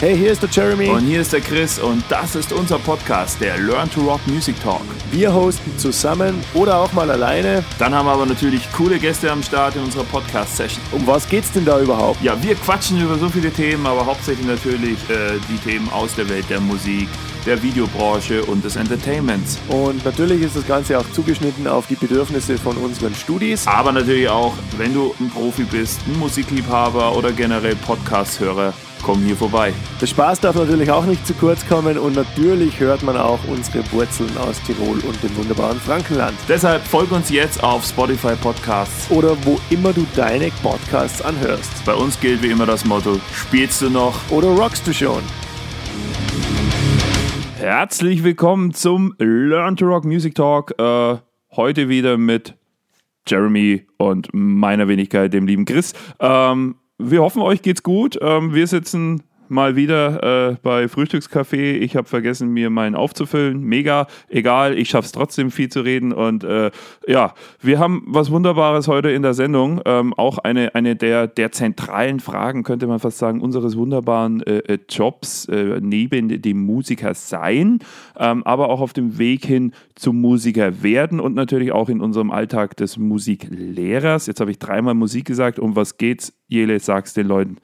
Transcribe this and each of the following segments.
Hey, hier ist der Jeremy. Und hier ist der Chris und das ist unser Podcast, der Learn to Rock Music Talk. Wir hosten zusammen oder auch mal alleine. Dann haben wir aber natürlich coole Gäste am Start in unserer Podcast-Session. Um was geht's denn da überhaupt? Ja, wir quatschen über so viele Themen, aber hauptsächlich natürlich äh, die Themen aus der Welt der Musik, der Videobranche und des Entertainments. Und natürlich ist das Ganze auch zugeschnitten auf die Bedürfnisse von unseren Studis. Aber natürlich auch, wenn du ein Profi bist, ein Musikliebhaber oder generell Podcast-Hörer, komm hier vorbei. Der Spaß darf natürlich auch nicht zu kurz kommen und natürlich hört man auch unsere Wurzeln aus Tirol und dem wunderbaren Frankenland. Deshalb folg uns jetzt auf Spotify Podcasts oder wo immer du deine Podcasts anhörst. Bei uns gilt wie immer das Motto: Spielst du noch oder rockst du schon? Herzlich willkommen zum Learn to Rock Music Talk. Äh, heute wieder mit Jeremy und meiner Wenigkeit, dem lieben Chris. Ähm, wir hoffen, euch geht's gut. Ähm, wir sitzen mal wieder äh, bei Frühstückscafé. Ich habe vergessen, mir meinen aufzufüllen. Mega, egal, ich schaff's trotzdem viel zu reden. Und äh, ja, wir haben was Wunderbares heute in der Sendung. Ähm, auch eine, eine der, der zentralen Fragen, könnte man fast sagen, unseres wunderbaren äh, äh Jobs äh, neben dem Musiker sein, ähm, aber auch auf dem Weg hin zum Musiker werden und natürlich auch in unserem Alltag des Musiklehrers. Jetzt habe ich dreimal Musik gesagt. Um was geht's? Jele, sag's den Leuten.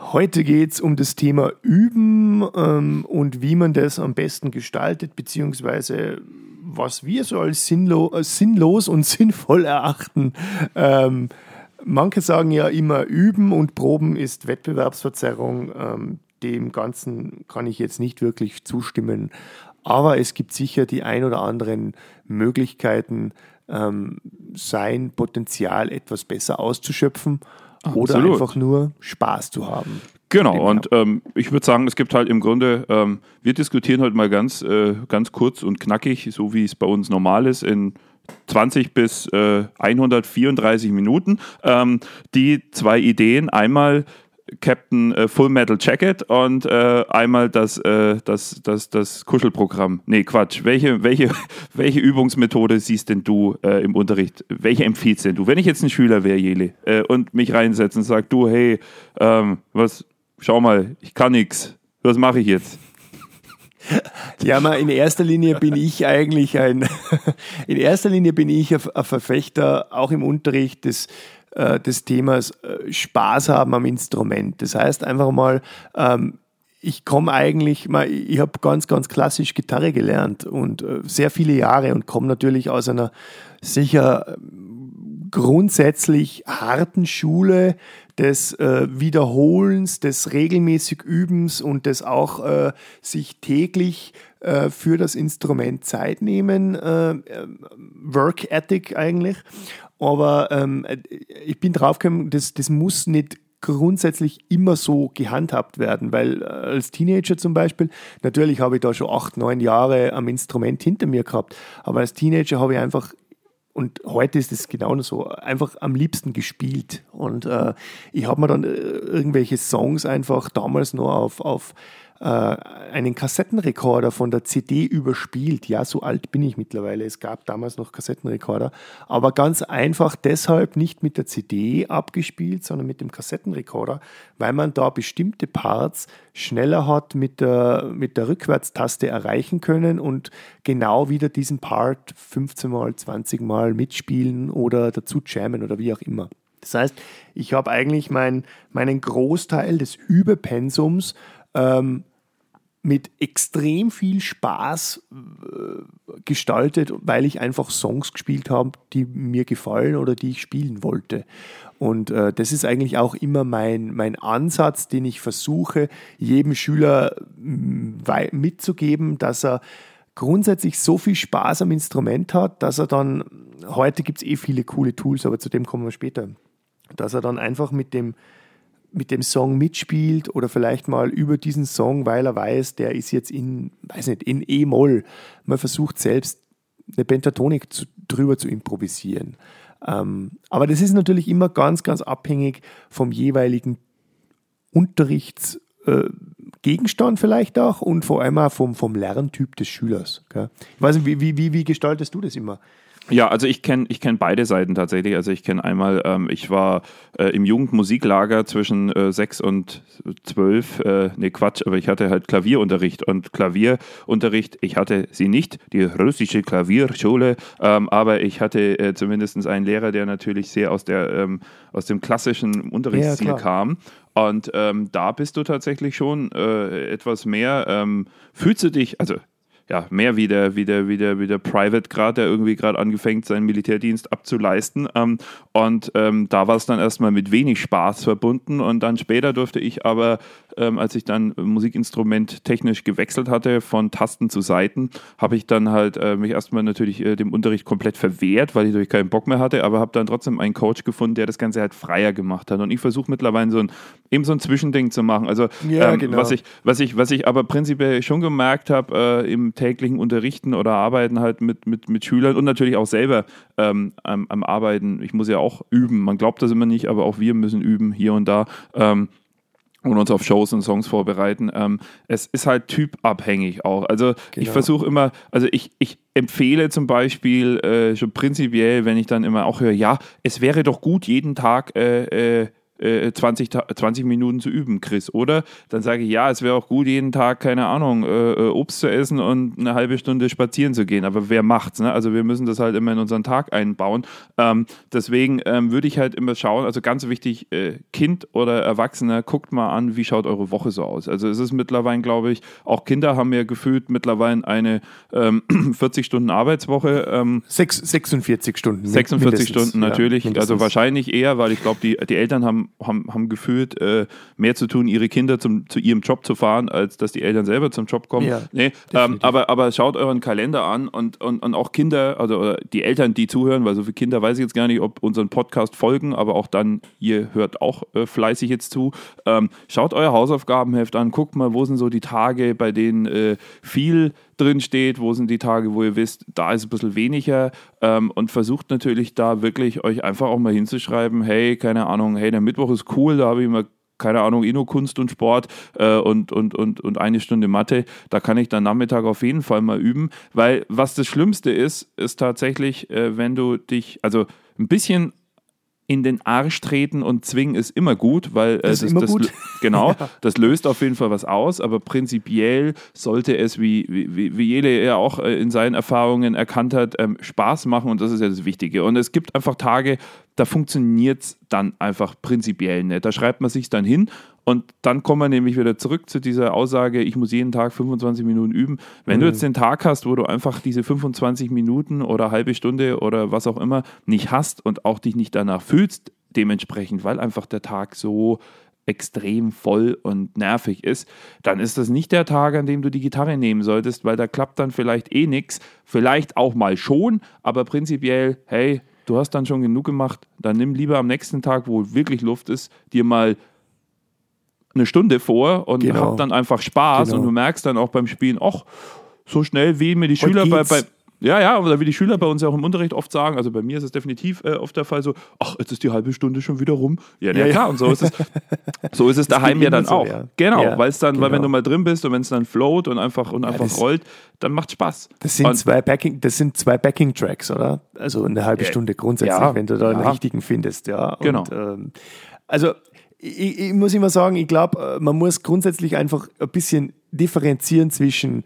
Heute geht es um das Thema Üben ähm, und wie man das am besten gestaltet, beziehungsweise was wir so als sinnlo äh, sinnlos und sinnvoll erachten. Ähm, manche sagen ja immer, Üben und Proben ist Wettbewerbsverzerrung. Ähm, dem Ganzen kann ich jetzt nicht wirklich zustimmen. Aber es gibt sicher die ein oder anderen Möglichkeiten, ähm, sein Potenzial etwas besser auszuschöpfen oder einfach nur Spaß zu haben. Genau, und ähm, ich würde sagen, es gibt halt im Grunde, ähm, wir diskutieren heute mal ganz, äh, ganz kurz und knackig, so wie es bei uns normal ist, in 20 bis äh, 134 Minuten. Ähm, die zwei Ideen. Einmal Captain äh, Full Metal Jacket und äh, einmal das, äh, das, das, das Kuschelprogramm. Nee, Quatsch. Welche, welche, welche Übungsmethode siehst denn du äh, im Unterricht? Welche empfiehlst denn du? Wenn ich jetzt ein Schüler wäre, Jele, äh, und mich reinsetze und sage, du, hey, ähm, was, schau mal, ich kann nichts. Was mache ich jetzt? Ja, mal in erster Linie bin ich eigentlich ein, in erster Linie bin ich ein Verfechter, auch im Unterricht des äh, des Themas äh, Spaß haben am Instrument. Das heißt einfach mal, ähm, ich komme eigentlich, ich habe ganz, ganz klassisch Gitarre gelernt und äh, sehr viele Jahre und komme natürlich aus einer sicher grundsätzlich harten Schule des äh, Wiederholens, des regelmäßig Übens und des auch äh, sich täglich äh, für das Instrument Zeit nehmen, Work Ethic eigentlich. Aber ähm, ich bin draufgekommen, das, das muss nicht grundsätzlich immer so gehandhabt werden, weil äh, als Teenager zum Beispiel, natürlich habe ich da schon acht, neun Jahre am Instrument hinter mir gehabt, aber als Teenager habe ich einfach und heute ist es genau so, einfach am liebsten gespielt. Und äh, ich habe mir dann äh, irgendwelche Songs einfach damals nur auf, auf äh, einen Kassettenrekorder von der CD überspielt. Ja, so alt bin ich mittlerweile. Es gab damals noch Kassettenrekorder. Aber ganz einfach deshalb nicht mit der CD abgespielt, sondern mit dem Kassettenrekorder, weil man da bestimmte Parts schneller hat mit der, mit der Rückwärtstaste erreichen können und genau wieder diesen Part 15 mal, 20 mal mitspielen oder dazu jammen oder wie auch immer. Das heißt, ich habe eigentlich mein, meinen Großteil des Überpensums ähm, mit extrem viel Spaß äh, gestaltet, weil ich einfach Songs gespielt habe, die mir gefallen oder die ich spielen wollte. Und äh, das ist eigentlich auch immer mein, mein Ansatz, den ich versuche, jedem Schüler mm, mitzugeben, dass er grundsätzlich so viel Spaß am Instrument hat, dass er dann, heute gibt es eh viele coole Tools, aber zu dem kommen wir später, dass er dann einfach mit dem, mit dem Song mitspielt oder vielleicht mal über diesen Song, weil er weiß, der ist jetzt in, weiß nicht, in E-Moll. Man versucht selbst eine Pentatonik zu, drüber zu improvisieren. Ähm, aber das ist natürlich immer ganz, ganz abhängig vom jeweiligen Unterrichtsgegenstand äh, vielleicht auch und vor allem auch vom, vom Lerntyp des Schülers. Gell? Ich weiß nicht, wie, wie, wie gestaltest du das immer? Ja, also ich kenne ich kenn beide Seiten tatsächlich. Also ich kenne einmal, ähm, ich war äh, im Jugendmusiklager zwischen äh, sechs und zwölf, äh, nee Quatsch, aber ich hatte halt Klavierunterricht und Klavierunterricht, ich hatte sie nicht, die russische Klavierschule, ähm, aber ich hatte äh, zumindest einen Lehrer, der natürlich sehr aus, der, ähm, aus dem klassischen Unterrichtsstil ja, kam. Und ähm, da bist du tatsächlich schon äh, etwas mehr, ähm, fühlst du dich, also ja, mehr wie der, wie der, wie der, wie der Private gerade, der irgendwie gerade angefangen seinen Militärdienst abzuleisten. Ähm, und ähm, da war es dann erstmal mit wenig Spaß verbunden. Und dann später durfte ich aber, ähm, als ich dann Musikinstrument technisch gewechselt hatte, von Tasten zu Saiten, habe ich dann halt äh, mich erstmal natürlich äh, dem Unterricht komplett verwehrt, weil ich natürlich keinen Bock mehr hatte, aber habe dann trotzdem einen Coach gefunden, der das Ganze halt freier gemacht hat. Und ich versuche mittlerweile so ein, eben so ein Zwischending zu machen. Also ja, ähm, genau. was, ich, was, ich, was ich aber prinzipiell schon gemerkt habe äh, im täglichen Unterrichten oder Arbeiten halt mit, mit, mit Schülern und natürlich auch selber ähm, am, am, Arbeiten. Ich muss ja auch üben. Man glaubt das immer nicht, aber auch wir müssen üben hier und da. Ähm, und uns auf Shows und Songs vorbereiten. Ähm, es ist halt typabhängig auch. Also genau. ich versuche immer, also ich, ich empfehle zum Beispiel äh, schon prinzipiell, wenn ich dann immer auch höre, ja, es wäre doch gut, jeden Tag äh, äh, 20, äh, 20 Minuten zu üben, Chris, oder? Dann sage ich, ja, es wäre auch gut, jeden Tag, keine Ahnung, äh, äh, Obst zu essen und eine halbe Stunde spazieren zu gehen. Aber wer macht's? Ne? Also wir müssen das halt immer in unseren Tag einbauen. Ähm, deswegen ähm, würde ich halt immer schauen, also ganz wichtig, äh, Kind oder Erwachsener, guckt mal an, wie schaut eure Woche so aus. Also es ist mittlerweile, glaube ich, auch Kinder haben ja gefühlt mittlerweile eine ähm, 40 Stunden Arbeitswoche. Ähm, 6, 46 Stunden. 46 Stunden natürlich. Ja, also wahrscheinlich eher, weil ich glaube, die, die Eltern haben haben, haben gefühlt äh, mehr zu tun, ihre Kinder zum, zu ihrem Job zu fahren, als dass die Eltern selber zum Job kommen. Ja, nee, ähm, aber, aber schaut euren Kalender an und, und, und auch Kinder, also die Eltern, die zuhören, weil so viele Kinder weiß ich jetzt gar nicht, ob unseren Podcast folgen, aber auch dann, ihr hört auch äh, fleißig jetzt zu. Ähm, schaut euer Hausaufgabenheft an, guckt mal, wo sind so die Tage, bei denen äh, viel drin steht, wo sind die Tage, wo ihr wisst, da ist ein bisschen weniger ähm, und versucht natürlich da wirklich euch einfach auch mal hinzuschreiben, hey, keine Ahnung, hey, der Mittwoch ist cool, da habe ich mal keine Ahnung, Inno Kunst und Sport äh, und, und, und, und eine Stunde Mathe, da kann ich dann Nachmittag auf jeden Fall mal üben, weil was das Schlimmste ist, ist tatsächlich, äh, wenn du dich, also ein bisschen in den Arsch treten und zwingen ist immer gut, weil äh, das, das, das gut. genau, ja. das löst auf jeden Fall was aus, aber prinzipiell sollte es, wie, wie, wie Jele ja auch äh, in seinen Erfahrungen erkannt hat, ähm, Spaß machen und das ist ja das Wichtige. Und es gibt einfach Tage, da funktioniert es dann einfach prinzipiell nicht. Da schreibt man sich dann hin und dann kommen wir nämlich wieder zurück zu dieser Aussage, ich muss jeden Tag 25 Minuten üben. Wenn mhm. du jetzt den Tag hast, wo du einfach diese 25 Minuten oder halbe Stunde oder was auch immer nicht hast und auch dich nicht danach fühlst, dementsprechend, weil einfach der Tag so extrem voll und nervig ist, dann ist das nicht der Tag, an dem du die Gitarre nehmen solltest, weil da klappt dann vielleicht eh nichts. Vielleicht auch mal schon, aber prinzipiell, hey, du hast dann schon genug gemacht, dann nimm lieber am nächsten Tag, wo wirklich Luft ist, dir mal eine Stunde vor und genau. hab dann einfach Spaß genau. und du merkst dann auch beim Spielen, ach, so schnell wie mir die Schüler bei, bei ja, ja, oder wie die Schüler bei uns ja auch im Unterricht oft sagen, also bei mir ist es definitiv äh, oft der Fall so, ach, jetzt ist die halbe Stunde schon wieder rum. Ja, ja, ja klar, und so ist es, so ist es daheim ja dann so, auch. Ja. Genau, ja, weil es dann, genau. weil wenn genau. du mal drin bist und wenn es dann float und einfach und einfach rollt, dann macht Spaß. Das sind und, zwei Backing, das sind zwei Backing-Tracks, oder? Also eine halbe Stunde grundsätzlich, wenn du da einen richtigen findest, ja. Und, genau. Ähm, also ich, ich, muss immer sagen, ich glaube, äh, man muss grundsätzlich einfach ein bisschen differenzieren zwischen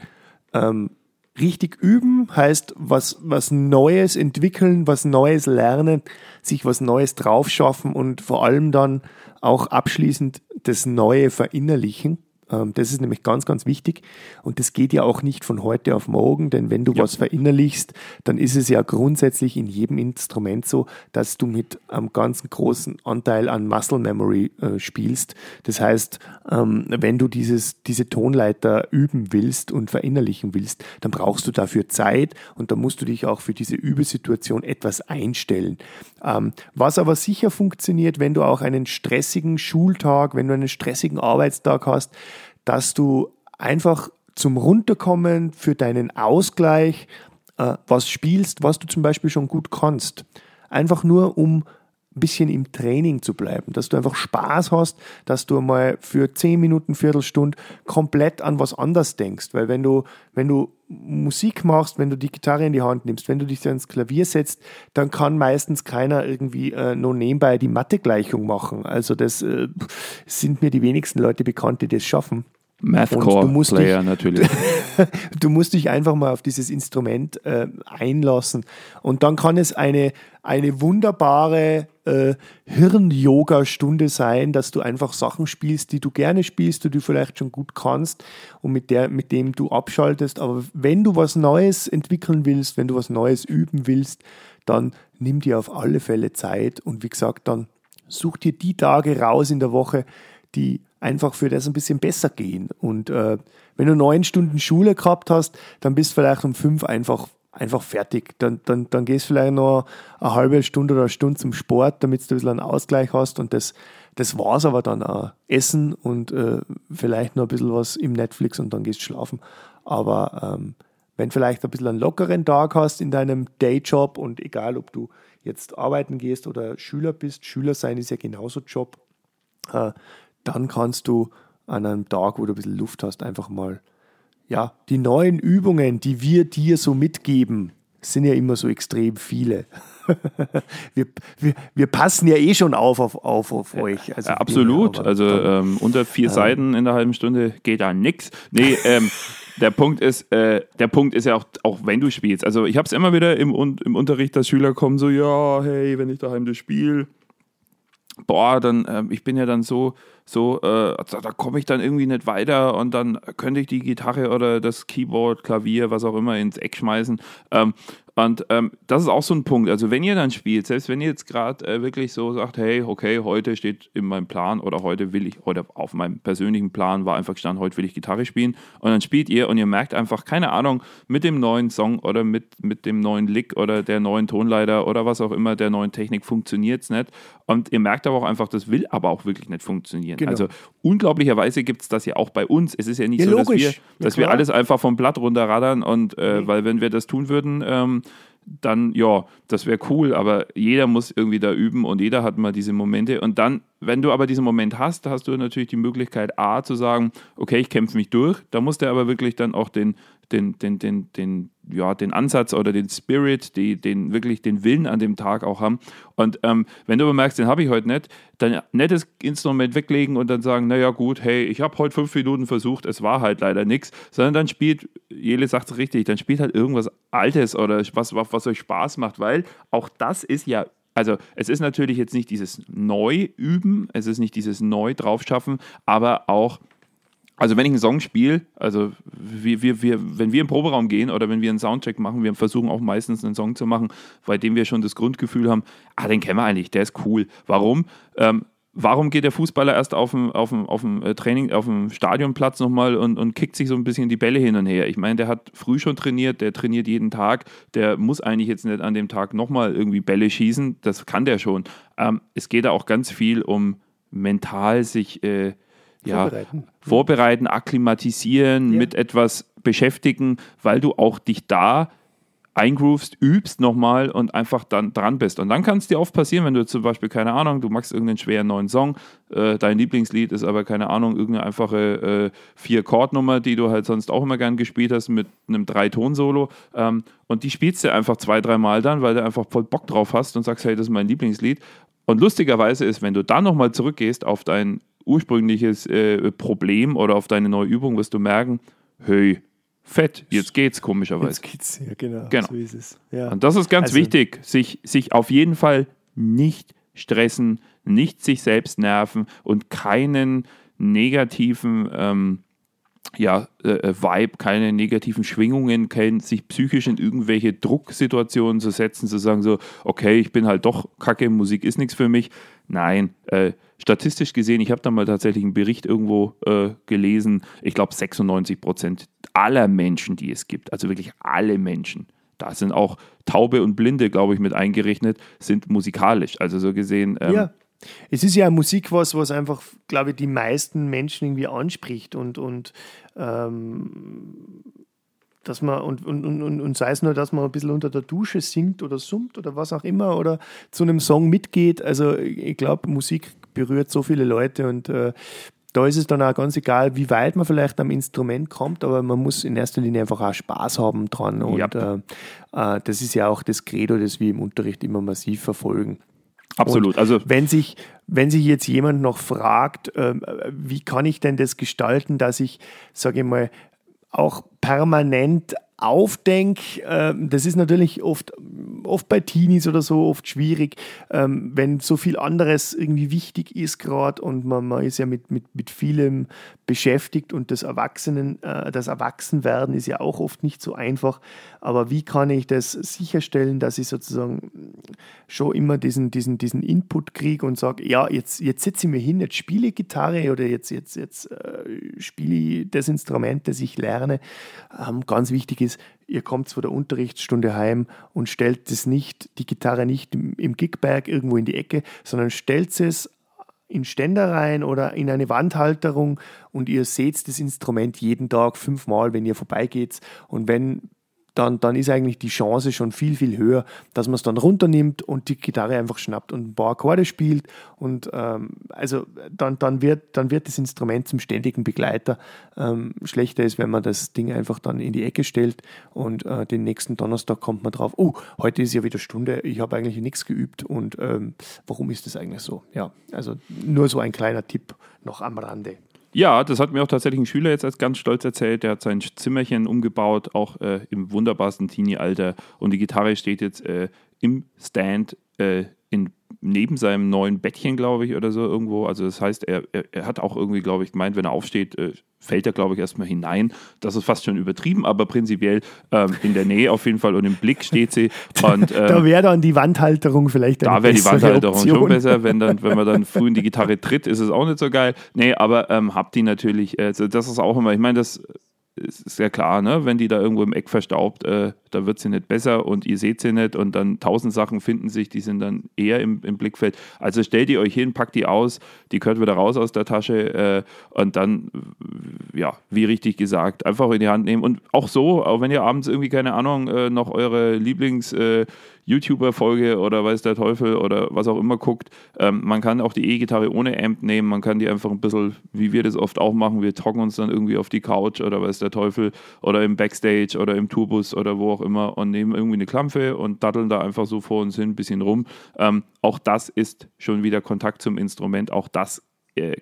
ähm, richtig üben, heißt was, was Neues entwickeln, was Neues lernen, sich was Neues draufschaffen und vor allem dann auch abschließend das Neue verinnerlichen. Ähm, das ist nämlich ganz, ganz wichtig. Und das geht ja auch nicht von heute auf morgen, denn wenn du ja. was verinnerlichst, dann ist es ja grundsätzlich in jedem Instrument so, dass du mit einem ganz großen Anteil an Muscle Memory äh, spielst. Das heißt, ähm, wenn du dieses, diese Tonleiter üben willst und verinnerlichen willst, dann brauchst du dafür Zeit und da musst du dich auch für diese Übesituation etwas einstellen. Ähm, was aber sicher funktioniert, wenn du auch einen stressigen Schultag, wenn du einen stressigen Arbeitstag hast, dass du einfach zum Runterkommen für deinen Ausgleich äh, was spielst, was du zum Beispiel schon gut kannst. Einfach nur, um ein bisschen im Training zu bleiben, dass du einfach Spaß hast, dass du mal für zehn Minuten, Viertelstunde komplett an was anderes denkst. Weil wenn du, wenn du Musik machst, wenn du die Gitarre in die Hand nimmst, wenn du dich ans Klavier setzt, dann kann meistens keiner irgendwie äh, nur nebenbei die Mathegleichung machen. Also das äh, sind mir die wenigsten Leute bekannt, die das schaffen. Mathcore-Player natürlich. du musst dich einfach mal auf dieses Instrument äh, einlassen. Und dann kann es eine, eine wunderbare äh, Hirn-Yoga-Stunde sein, dass du einfach Sachen spielst, die du gerne spielst, die du vielleicht schon gut kannst und mit, der, mit dem du abschaltest. Aber wenn du was Neues entwickeln willst, wenn du was Neues üben willst, dann nimm dir auf alle Fälle Zeit und wie gesagt, dann such dir die Tage raus in der Woche, die einfach für das ein bisschen besser gehen. Und äh, wenn du neun Stunden Schule gehabt hast, dann bist du vielleicht um fünf einfach, einfach fertig. Dann, dann, dann gehst du vielleicht noch eine halbe Stunde oder eine Stunde zum Sport, damit du ein bisschen einen Ausgleich hast. Und das, das es aber dann auch. Essen und äh, vielleicht noch ein bisschen was im Netflix und dann gehst du schlafen. Aber ähm, wenn vielleicht ein bisschen einen lockeren Tag hast in deinem Dayjob und egal, ob du jetzt arbeiten gehst oder Schüler bist, Schüler sein ist ja genauso Job, äh, dann kannst du an einem Tag, wo du ein bisschen Luft hast, einfach mal, ja, die neuen Übungen, die wir dir so mitgeben, sind ja immer so extrem viele. wir, wir, wir passen ja eh schon auf auf, auf, auf euch. Also absolut. also ähm, unter vier ähm, Seiten in der halben Stunde geht da nichts. Nee, ähm, der Punkt ist, äh, der Punkt ist ja auch, auch wenn du spielst. Also ich habe es immer wieder im, im Unterricht, dass Schüler kommen so, ja, hey, wenn ich daheim das spiele, boah, dann, äh, ich bin ja dann so, so, äh, da, komme ich dann irgendwie nicht weiter und dann könnte ich die Gitarre oder das Keyboard, Klavier, was auch immer ins Eck schmeißen. Ähm, und ähm, das ist auch so ein Punkt. Also wenn ihr dann spielt, selbst wenn ihr jetzt gerade äh, wirklich so sagt, hey, okay, heute steht in meinem Plan oder heute will ich, oder auf meinem persönlichen Plan war einfach gestanden, heute will ich Gitarre spielen. Und dann spielt ihr und ihr merkt einfach, keine Ahnung, mit dem neuen Song oder mit, mit dem neuen Lick oder der neuen Tonleiter oder was auch immer, der neuen Technik funktioniert es nicht. Und ihr merkt aber auch einfach, das will aber auch wirklich nicht funktionieren. Genau. Also unglaublicherweise gibt es das ja auch bei uns. Es ist ja nicht ja, so, dass, wir, dass ja, wir alles einfach vom Blatt runterradern und äh, mhm. weil wenn wir das tun würden, ähm, dann ja, das wäre cool, aber jeder muss irgendwie da üben und jeder hat mal diese Momente. Und dann, wenn du aber diesen Moment hast, hast du natürlich die Möglichkeit, A, zu sagen, okay, ich kämpfe mich durch. Da musst du aber wirklich dann auch den, den, den, den, den, ja, den Ansatz oder den Spirit, die, den wirklich den Willen an dem Tag auch haben. Und ähm, wenn du aber merkst, den habe ich heute nicht, dann nettes Instrument weglegen und dann sagen, naja gut, hey, ich habe heute fünf Minuten versucht, es war halt leider nichts, sondern dann spielt, Jele sagt es richtig, dann spielt halt irgendwas Altes oder was, was, euch Spaß macht, weil auch das ist ja also es ist natürlich jetzt nicht dieses Neu-Üben, es ist nicht dieses Neu draufschaffen, aber auch also wenn ich einen Song spiele, also wir, wir, wir, wenn wir im Proberaum gehen oder wenn wir einen Soundcheck machen, wir versuchen auch meistens einen Song zu machen, bei dem wir schon das Grundgefühl haben, ah, den kennen wir eigentlich, der ist cool. Warum? Ähm, warum geht der Fußballer erst auf dem, auf dem, auf dem äh, Training, auf dem Stadionplatz nochmal und, und kickt sich so ein bisschen die Bälle hin und her? Ich meine, der hat früh schon trainiert, der trainiert jeden Tag, der muss eigentlich jetzt nicht an dem Tag nochmal irgendwie Bälle schießen, das kann der schon. Ähm, es geht da auch ganz viel um mental sich äh, ja, vorbereiten. vorbereiten, akklimatisieren, ja. mit etwas beschäftigen, weil du auch dich da eingroovst, übst nochmal und einfach dann dran bist. Und dann kann es dir oft passieren, wenn du zum Beispiel, keine Ahnung, du machst irgendeinen schweren neuen Song, äh, dein Lieblingslied ist aber, keine Ahnung, irgendeine einfache äh, Vier-Chord-Nummer, die du halt sonst auch immer gern gespielt hast mit einem Drei-Ton-Solo. Ähm, und die spielst du einfach zwei, dreimal dann, weil du einfach voll Bock drauf hast und sagst, hey, das ist mein Lieblingslied. Und lustigerweise ist, wenn du dann nochmal zurückgehst auf dein ursprüngliches äh, Problem oder auf deine neue Übung, wirst du merken, hey, fett, jetzt geht's komischerweise. Jetzt geht's, ja genau, genau. so ist es. Ja. Und das ist ganz also, wichtig, sich, sich auf jeden Fall nicht stressen, nicht sich selbst nerven und keinen negativen ähm, ja, äh, äh, Vibe, keine negativen Schwingungen, kein sich psychisch in irgendwelche Drucksituationen zu setzen, zu sagen so, okay, ich bin halt doch kacke, Musik ist nichts für mich. Nein, äh, statistisch gesehen, ich habe da mal tatsächlich einen Bericht irgendwo äh, gelesen, ich glaube 96 Prozent aller Menschen, die es gibt, also wirklich alle Menschen, da sind auch Taube und Blinde, glaube ich, mit eingerechnet, sind musikalisch. Also so gesehen. Ähm, ja. Es ist ja Musik was, was einfach, glaube ich, die meisten Menschen irgendwie anspricht und, und ähm, dass man, und, und, und, und sei es nur, dass man ein bisschen unter der Dusche singt oder summt oder was auch immer oder zu einem Song mitgeht. Also ich glaube, Musik berührt so viele Leute und äh, da ist es dann auch ganz egal, wie weit man vielleicht am Instrument kommt, aber man muss in erster Linie einfach auch Spaß haben dran. Und ja. äh, äh, das ist ja auch das Credo, das wir im Unterricht immer massiv verfolgen. Absolut. Und also wenn sich, wenn sich jetzt jemand noch fragt, äh, wie kann ich denn das gestalten, dass ich, sage ich mal, auch permanent aufdenke, äh, das ist natürlich oft, oft bei Teenies oder so oft schwierig, ähm, wenn so viel anderes irgendwie wichtig ist gerade und man, man ist ja mit, mit, mit vielem beschäftigt und das Erwachsenen, äh, das Erwachsenwerden ist ja auch oft nicht so einfach. Aber wie kann ich das sicherstellen, dass ich sozusagen schon immer diesen, diesen, diesen Input kriege und sage, ja, jetzt, jetzt setze ich mir hin, jetzt spiele Gitarre oder jetzt, jetzt, jetzt äh, spiele ich das Instrument, das ich lerne. Ähm, ganz wichtig ist, ihr kommt von der Unterrichtsstunde heim und stellt es nicht, die Gitarre nicht im, im Gigberg irgendwo in die Ecke, sondern stellt es in Ständer rein oder in eine Wandhalterung und ihr seht das Instrument jeden Tag fünfmal, wenn ihr vorbeigeht. Und wenn dann, dann ist eigentlich die Chance schon viel, viel höher, dass man es dann runternimmt und die Gitarre einfach schnappt und ein paar Akkorde spielt. Und ähm, also dann, dann, wird, dann wird das Instrument zum ständigen Begleiter. Ähm, schlechter ist, wenn man das Ding einfach dann in die Ecke stellt und äh, den nächsten Donnerstag kommt man drauf, oh, heute ist ja wieder Stunde, ich habe eigentlich nichts geübt und ähm, warum ist das eigentlich so? Ja, also nur so ein kleiner Tipp noch am Rande. Ja, das hat mir auch tatsächlich ein Schüler jetzt als ganz stolz erzählt. Der hat sein Zimmerchen umgebaut, auch äh, im wunderbarsten Teenie-Alter. Und die Gitarre steht jetzt äh, im Stand äh, neben seinem neuen Bettchen, glaube ich, oder so irgendwo. Also das heißt, er, er, er hat auch irgendwie, glaube ich, gemeint, wenn er aufsteht, äh, fällt er, glaube ich, erstmal hinein. Das ist fast schon übertrieben, aber prinzipiell ähm, in der Nähe auf jeden Fall und im Blick steht sie. Und, ähm, da wäre dann die Wandhalterung vielleicht eine Da wäre die Wandhalterung Option. schon besser. Wenn, dann, wenn man dann früh in die Gitarre tritt, ist es auch nicht so geil. Nee, aber ähm, habt die natürlich, äh, das ist auch immer, ich meine, das ist ja klar, ne? wenn die da irgendwo im Eck verstaubt, äh, da wird sie nicht besser und ihr seht sie nicht und dann tausend Sachen finden sich, die sind dann eher im, im Blickfeld. Also stellt die euch hin, packt die aus, die gehört wieder raus aus der Tasche äh, und dann, ja, wie richtig gesagt, einfach in die Hand nehmen und auch so, auch wenn ihr abends irgendwie, keine Ahnung, äh, noch eure Lieblings- äh, YouTuber-Folge oder weiß der Teufel oder was auch immer guckt. Ähm, man kann auch die E-Gitarre ohne Amp nehmen, man kann die einfach ein bisschen, wie wir das oft auch machen, wir trocken uns dann irgendwie auf die Couch oder weiß der Teufel oder im Backstage oder im Tourbus oder wo auch immer und nehmen irgendwie eine Klampfe und daddeln da einfach so vor uns hin ein bisschen rum. Ähm, auch das ist schon wieder Kontakt zum Instrument, auch das äh,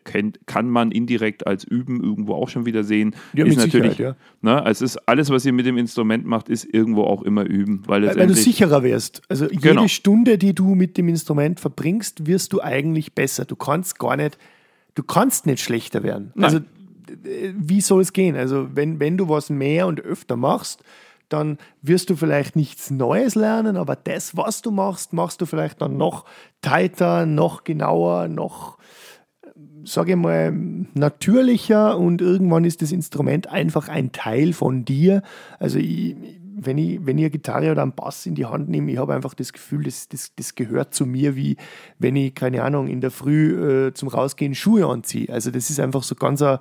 kann man indirekt als Üben irgendwo auch schon wieder sehen. Ja, ist natürlich, ja. ne, es ist alles, was ihr mit dem Instrument macht, ist irgendwo auch immer üben. Weil, weil, weil du sicherer wirst. Also jede genau. Stunde, die du mit dem Instrument verbringst, wirst du eigentlich besser. Du kannst gar nicht, du kannst nicht schlechter werden. Nein. Also wie soll es gehen? Also wenn, wenn du was mehr und öfter machst, dann wirst du vielleicht nichts Neues lernen, aber das, was du machst, machst du vielleicht dann noch tighter, noch genauer, noch sage ich mal, natürlicher und irgendwann ist das Instrument einfach ein Teil von dir. Also ich, wenn ich, wenn ich eine Gitarre oder einen Bass in die Hand nehme, ich habe einfach das Gefühl, das, das, das gehört zu mir, wie wenn ich, keine Ahnung, in der Früh äh, zum Rausgehen Schuhe anziehe. Also das ist einfach so ganz ein,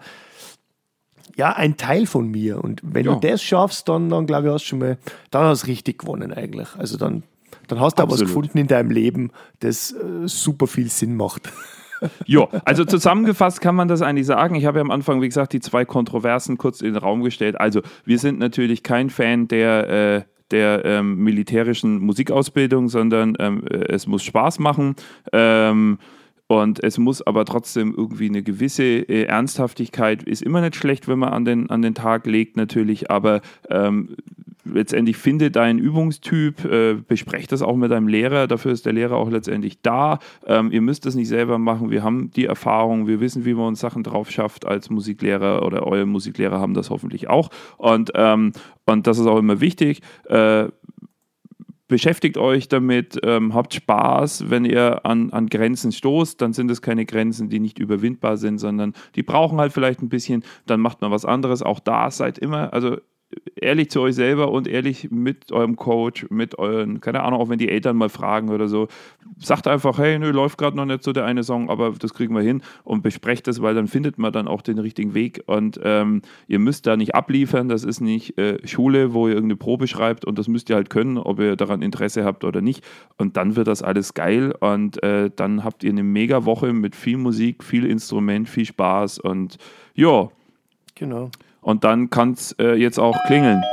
ja, ein Teil von mir. Und wenn ja. du das schaffst, dann, dann glaube ich, hast du schon mal, dann hast du richtig gewonnen eigentlich. Also dann, dann hast du auch was gefunden in deinem Leben, das äh, super viel Sinn macht. Ja, also zusammengefasst kann man das eigentlich sagen. Ich habe ja am Anfang, wie gesagt, die zwei Kontroversen kurz in den Raum gestellt. Also, wir sind natürlich kein Fan der, äh, der ähm, militärischen Musikausbildung, sondern ähm, äh, es muss Spaß machen. Ähm, und es muss aber trotzdem irgendwie eine gewisse äh, Ernsthaftigkeit, ist immer nicht schlecht, wenn man an den, an den Tag legt, natürlich, aber ähm, letztendlich finde deinen Übungstyp, äh, besprecht das auch mit deinem Lehrer, dafür ist der Lehrer auch letztendlich da. Ähm, ihr müsst das nicht selber machen, wir haben die Erfahrung, wir wissen, wie man uns Sachen drauf schafft als Musiklehrer oder eure Musiklehrer haben das hoffentlich auch. Und, ähm, und das ist auch immer wichtig. Äh, beschäftigt euch damit, ähm, habt Spaß. Wenn ihr an, an Grenzen stoßt, dann sind es keine Grenzen, die nicht überwindbar sind, sondern die brauchen halt vielleicht ein bisschen, dann macht man was anderes. Auch da seid immer, also ehrlich zu euch selber und ehrlich mit eurem Coach, mit euren, keine Ahnung, auch wenn die Eltern mal fragen oder so. Sagt einfach, hey, nö, läuft gerade noch nicht so der eine Song, aber das kriegen wir hin und besprecht das, weil dann findet man dann auch den richtigen Weg und ähm, ihr müsst da nicht abliefern, das ist nicht äh, Schule, wo ihr irgendeine Probe schreibt und das müsst ihr halt können, ob ihr daran Interesse habt oder nicht und dann wird das alles geil und äh, dann habt ihr eine mega Woche mit viel Musik, viel Instrument, viel Spaß und ja. Genau. Und dann kann es äh, jetzt auch klingeln.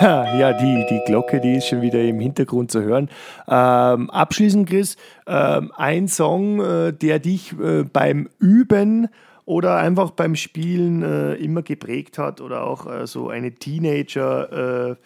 Ja, die, die Glocke, die ist schon wieder im Hintergrund zu hören. Ähm, abschließend, Chris, ähm, ein Song, äh, der dich äh, beim Üben oder einfach beim Spielen äh, immer geprägt hat oder auch äh, so eine Teenager- äh,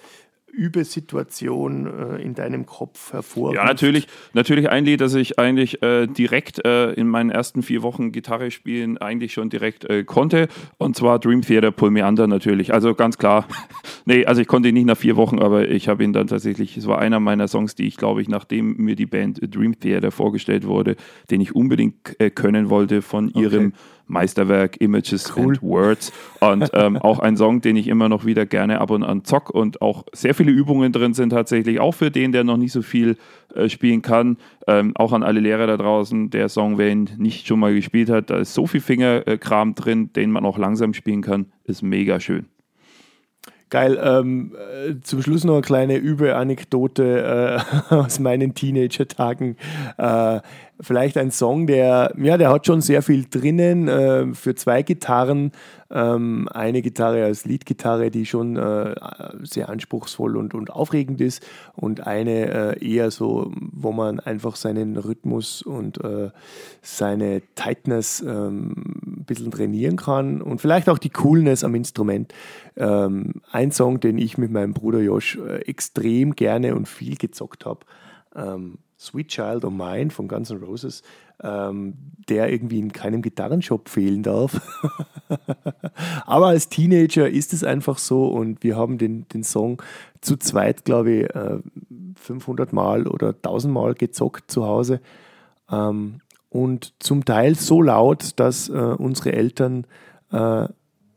Übesituation äh, in deinem Kopf hervorruft? Ja, natürlich, natürlich ein Lied, das ich eigentlich äh, direkt äh, in meinen ersten vier Wochen Gitarre spielen eigentlich schon direkt äh, konnte. Und zwar Dream Theater Pull Me Under natürlich. Also ganz klar. nee, also ich konnte ihn nicht nach vier Wochen, aber ich habe ihn dann tatsächlich, es war einer meiner Songs, die ich glaube ich, nachdem mir die Band Dream Theater vorgestellt wurde, den ich unbedingt äh, können wollte von ihrem okay Meisterwerk Images cool. and Words. Und ähm, auch ein Song, den ich immer noch wieder gerne ab und an zock und auch sehr viele Übungen drin sind tatsächlich, auch für den, der noch nicht so viel äh, spielen kann. Ähm, auch an alle Lehrer da draußen, der Song, wer ihn nicht schon mal gespielt hat, da ist so viel Fingerkram drin, den man auch langsam spielen kann, ist mega schön. Geil. Ähm, äh, zum Schluss noch eine kleine Übe-Anekdote äh, aus meinen Teenager-Tagen. Äh, vielleicht ein Song, der, ja, der hat schon sehr viel drinnen äh, für zwei Gitarren. Ähm, eine Gitarre als Leadgitarre, die schon äh, sehr anspruchsvoll und, und aufregend ist und eine äh, eher so, wo man einfach seinen Rhythmus und äh, seine Tightness ähm, ein bisschen trainieren kann und vielleicht auch die Coolness am Instrument. Ähm, ein Song, den ich mit meinem Bruder Josh äh, extrem gerne und viel gezockt habe. Ähm, Sweet Child of Mine von Guns N' Roses, ähm, der irgendwie in keinem Gitarrenshop fehlen darf. Aber als Teenager ist es einfach so und wir haben den, den Song zu zweit, glaube ich, äh, 500 Mal oder 1000 Mal gezockt zu Hause. Ähm, und zum Teil so laut, dass äh, unsere Eltern äh,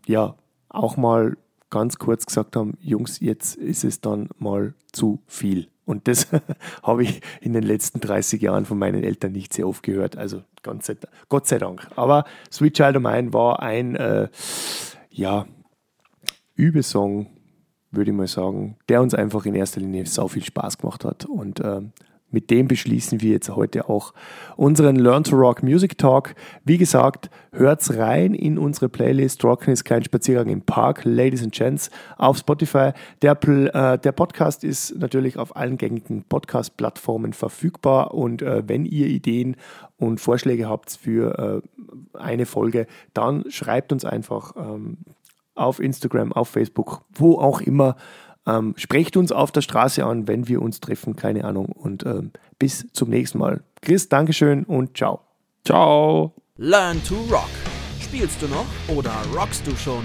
ja auch mal ganz kurz gesagt haben, Jungs, jetzt ist es dann mal zu viel. Und das habe ich in den letzten 30 Jahren von meinen Eltern nicht sehr oft gehört. Also sei, Gott sei Dank. Aber Sweet Child of Mine war ein äh, ja, Übesong, würde ich mal sagen, der uns einfach in erster Linie so viel Spaß gemacht hat. Und äh, mit dem beschließen wir jetzt heute auch unseren Learn to Rock Music Talk. Wie gesagt, hört's rein in unsere Playlist Rocken ist kein Spaziergang im Park, Ladies and Gents, auf Spotify. Der, äh, der Podcast ist natürlich auf allen gängigen Podcast-Plattformen verfügbar und äh, wenn ihr Ideen und Vorschläge habt für äh, eine Folge, dann schreibt uns einfach ähm, auf Instagram, auf Facebook, wo auch immer. Ähm, sprecht uns auf der Straße an, wenn wir uns treffen, keine Ahnung. Und ähm, bis zum nächsten Mal. Chris, Dankeschön und ciao. Ciao. Learn to Rock. Spielst du noch oder rockst du schon?